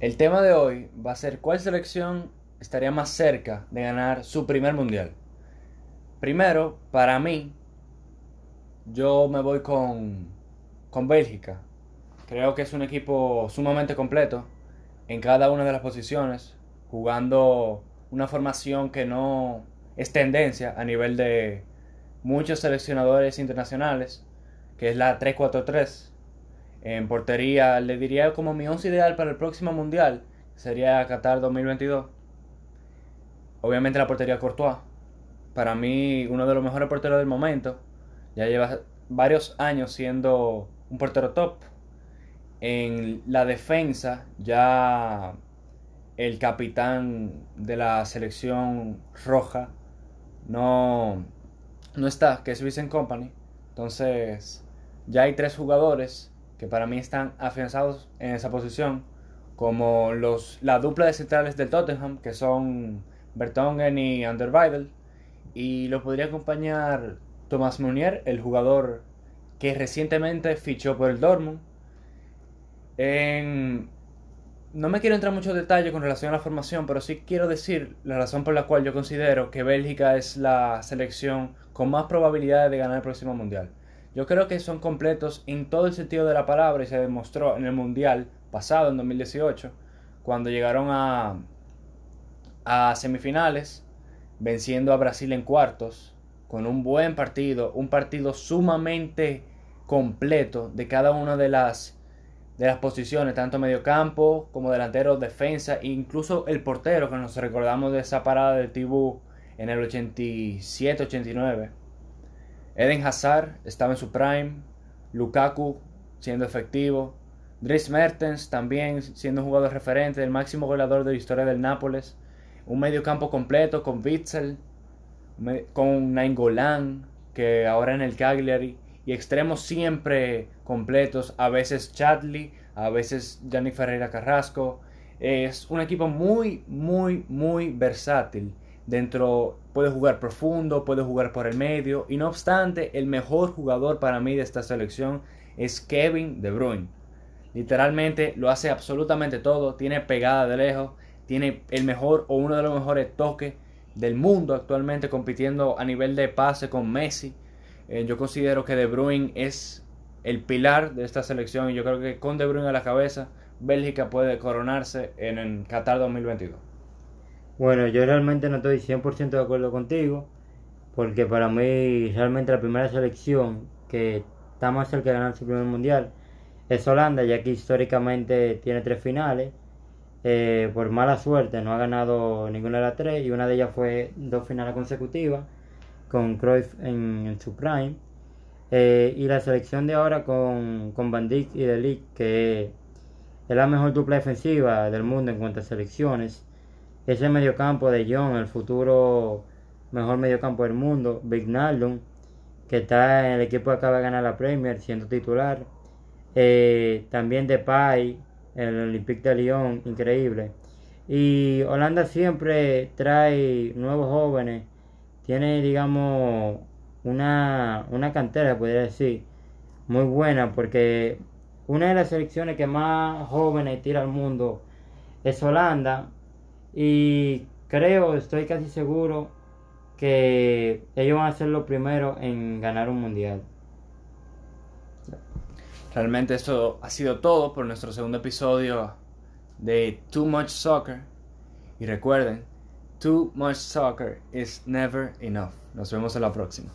El tema de hoy va a ser cuál selección estaría más cerca de ganar su primer mundial. Primero, para mí, yo me voy con, con Bélgica. Creo que es un equipo sumamente completo en cada una de las posiciones, jugando una formación que no es tendencia a nivel de muchos seleccionadores internacionales, que es la 3-4-3. En portería le diría como mi once ideal para el próximo mundial sería Qatar 2022. Obviamente la portería Courtois. Para mí uno de los mejores porteros del momento. Ya lleva varios años siendo un portero top. En la defensa ya el capitán de la selección roja no, no está, que es Vincent Company. Entonces ya hay tres jugadores que para mí están afianzados en esa posición, como los, la dupla de centrales del Tottenham, que son Bertongen y Anderweidel, y lo podría acompañar Thomas Munier, el jugador que recientemente fichó por el Dortmund. No me quiero entrar en muchos detalles con relación a la formación, pero sí quiero decir la razón por la cual yo considero que Bélgica es la selección con más probabilidades de ganar el próximo mundial. Yo creo que son completos en todo el sentido de la palabra y se demostró en el Mundial pasado, en 2018, cuando llegaron a, a semifinales, venciendo a Brasil en cuartos, con un buen partido, un partido sumamente completo de cada una de las, de las posiciones, tanto mediocampo como delantero, defensa, e incluso el portero, que nos recordamos de esa parada de Tibú en el 87-89 Eden Hazard estaba en su prime, Lukaku siendo efectivo, Dries Mertens también siendo un jugador referente, el máximo goleador de la historia del Nápoles, un medio campo completo con Witzel, con Nainggolan, que ahora en el Cagliari, y extremos siempre completos, a veces Chadley, a veces Yannick Ferreira Carrasco. Es un equipo muy, muy, muy versátil dentro puede jugar profundo, puede jugar por el medio y no obstante el mejor jugador para mí de esta selección es Kevin De Bruyne. Literalmente lo hace absolutamente todo, tiene pegada de lejos, tiene el mejor o uno de los mejores toques del mundo actualmente compitiendo a nivel de pase con Messi. Eh, yo considero que De Bruyne es el pilar de esta selección y yo creo que con De Bruyne a la cabeza Bélgica puede coronarse en el Qatar 2022. Bueno, yo realmente no estoy 100% de acuerdo contigo, porque para mí realmente la primera selección que está más cerca de ganar su primer mundial es Holanda, ya que históricamente tiene tres finales. Eh, por mala suerte no ha ganado ninguna de las tres y una de ellas fue dos finales consecutivas con Cruyff en, su prime. Eh, y la selección de ahora con, con Van Dijk y De que es la mejor dupla defensiva del mundo en cuanto a selecciones ese mediocampo de John, el futuro mejor mediocampo del mundo, Vignaldum, que está en el equipo que acaba de ganar la Premier siendo titular. Eh, también Depay, el Olympique de Lyon, increíble. Y Holanda siempre trae nuevos jóvenes, tiene, digamos, una, una cantera, podría decir, muy buena, porque una de las selecciones que más jóvenes tira al mundo es Holanda, y creo, estoy casi seguro que ellos van a ser los primeros en ganar un mundial. Realmente eso ha sido todo por nuestro segundo episodio de Too Much Soccer. Y recuerden, Too Much Soccer is never enough. Nos vemos en la próxima.